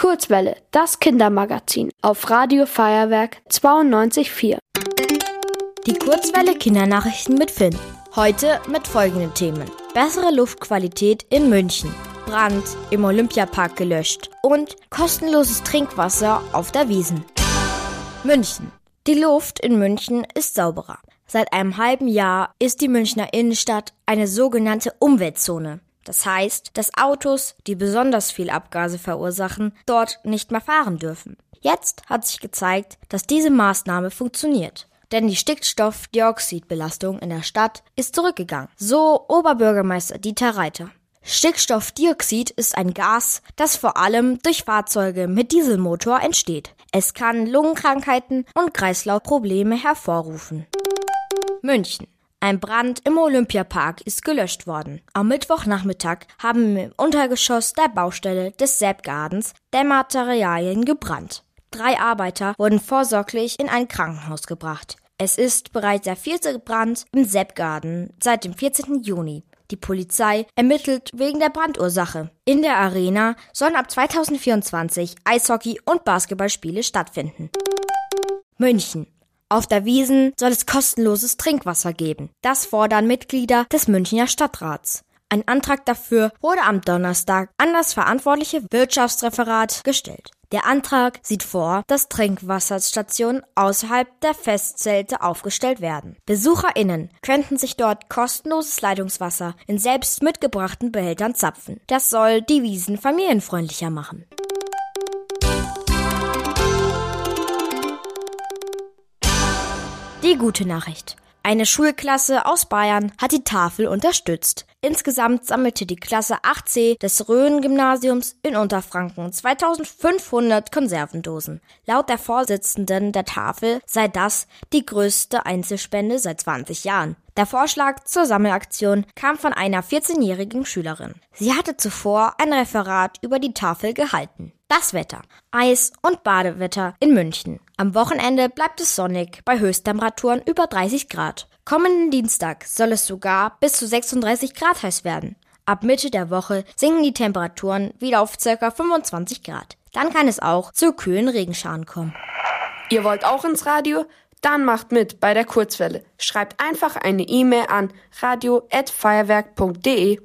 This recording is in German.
Kurzwelle, das Kindermagazin auf Radio Feuerwerk 92.4. Die Kurzwelle Kindernachrichten mit Finn. Heute mit folgenden Themen. Bessere Luftqualität in München. Brand im Olympiapark gelöscht und kostenloses Trinkwasser auf der Wiesen. München. Die Luft in München ist sauberer. Seit einem halben Jahr ist die Münchner Innenstadt eine sogenannte Umweltzone. Das heißt, dass Autos, die besonders viel Abgase verursachen, dort nicht mehr fahren dürfen. Jetzt hat sich gezeigt, dass diese Maßnahme funktioniert. Denn die Stickstoffdioxidbelastung in der Stadt ist zurückgegangen. So Oberbürgermeister Dieter Reiter. Stickstoffdioxid ist ein Gas, das vor allem durch Fahrzeuge mit Dieselmotor entsteht. Es kann Lungenkrankheiten und Kreislaufprobleme hervorrufen. München. Ein Brand im Olympiapark ist gelöscht worden. Am Mittwochnachmittag haben im Untergeschoss der Baustelle des Sepp Gardens Dämmaterialien gebrannt. Drei Arbeiter wurden vorsorglich in ein Krankenhaus gebracht. Es ist bereits der vierte Brand im Sepp Garden seit dem 14. Juni. Die Polizei ermittelt wegen der Brandursache. In der Arena sollen ab 2024 Eishockey- und Basketballspiele stattfinden. München. Auf der Wiesen soll es kostenloses Trinkwasser geben. Das fordern Mitglieder des Münchner Stadtrats. Ein Antrag dafür wurde am Donnerstag an das verantwortliche Wirtschaftsreferat gestellt. Der Antrag sieht vor, dass Trinkwasserstationen außerhalb der Festzelte aufgestellt werden. BesucherInnen könnten sich dort kostenloses Leitungswasser in selbst mitgebrachten Behältern zapfen. Das soll die Wiesen familienfreundlicher machen. Die gute Nachricht. Eine Schulklasse aus Bayern hat die Tafel unterstützt. Insgesamt sammelte die Klasse 8c des Rhön-Gymnasiums in Unterfranken 2500 Konservendosen. Laut der Vorsitzenden der Tafel sei das die größte Einzelspende seit 20 Jahren. Der Vorschlag zur Sammelaktion kam von einer 14-jährigen Schülerin. Sie hatte zuvor ein Referat über die Tafel gehalten. Das Wetter. Eis- und Badewetter in München. Am Wochenende bleibt es sonnig bei Höchsttemperaturen über 30 Grad. Kommenden Dienstag soll es sogar bis zu 36 Grad heiß werden. Ab Mitte der Woche sinken die Temperaturen wieder auf ca. 25 Grad. Dann kann es auch zu kühlen Regenscharen kommen. Ihr wollt auch ins Radio? Dann macht mit bei der Kurzwelle. Schreibt einfach eine E-Mail an radio@feuerwerk.de.